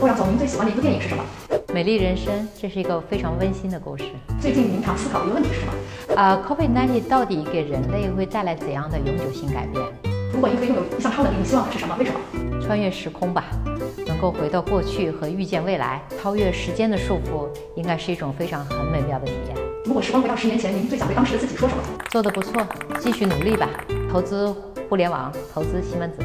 欧阳总，您最喜欢的一部电影是什么？美丽人生，这是一个非常温馨的故事。最近您常思考一个问题是什么？啊，COVID-19 到底给人类会带来怎样的永久性改变？如果一个拥有一项超能力，你希望的是什么？为什么？穿越时空吧，能够回到过去和预见未来，超越时间的束缚，应该是一种非常很美妙的体验。如果时光回到十年前，您最想对当时的自己说什么？做的不错，继续努力吧，投资。互联网，投资西门子。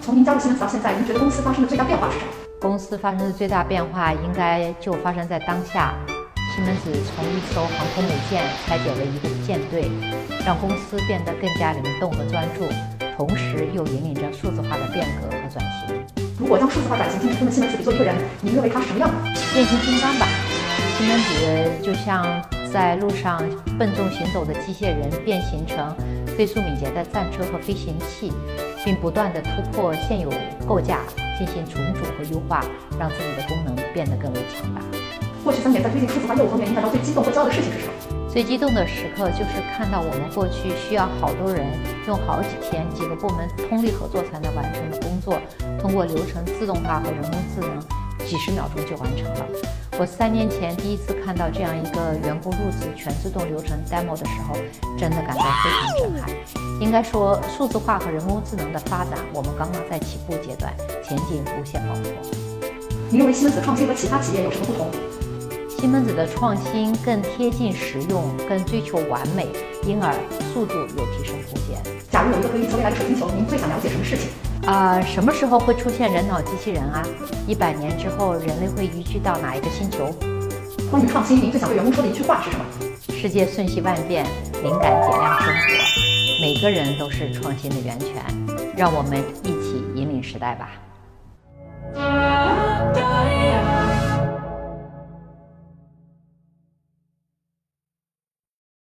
从您加入西门子到现在，您觉得公司发生的最大变化是什么？公司发生的最大变化，应该就发生在当下。西门子从一艘航空母舰拆解为一个舰队，让公司变得更加灵动和专注，同时又引领着数字化的变革和转型。如果将数字化转型进行中的西门子比作一个人，您认为他是什么样的？变形金刚吧。西门子就像在路上笨重行走的机械人，变形成飞速敏捷的战车和飞行器，并不断地突破现有构架。进行重组和优化，让自己的功能变得更为强大。过去三年在推进数字化业务方面，你感到最激动或骄傲的事情是什么？最激动的时刻就是看到我们过去需要好多人用好几天、几个部门通力合作才能完成的工作，通过流程自动化和人工智能，几十秒钟就完成了。我三年前第一次看到这样一个员工入职全自动流程 demo 的时候，真的感到非常震撼。应该说，数字化和人工智能的发展，我们刚刚在起步阶段，前景无限广阔。您认为西门子创新和其他企业有什么不同？西门子的创新更贴近实用，更追求完美，因而速度有提升空间。假如有一个可以预测未来的水晶球，您最想了解什么事情？啊，什么时候会出现人脑机器人啊？一百年之后，人类会移居到哪一个星球？关于创新，您最想对员工说的一句话是什么？世界瞬息万变，灵感点亮生活，每个人都是创新的源泉，让我们一起引领时代吧。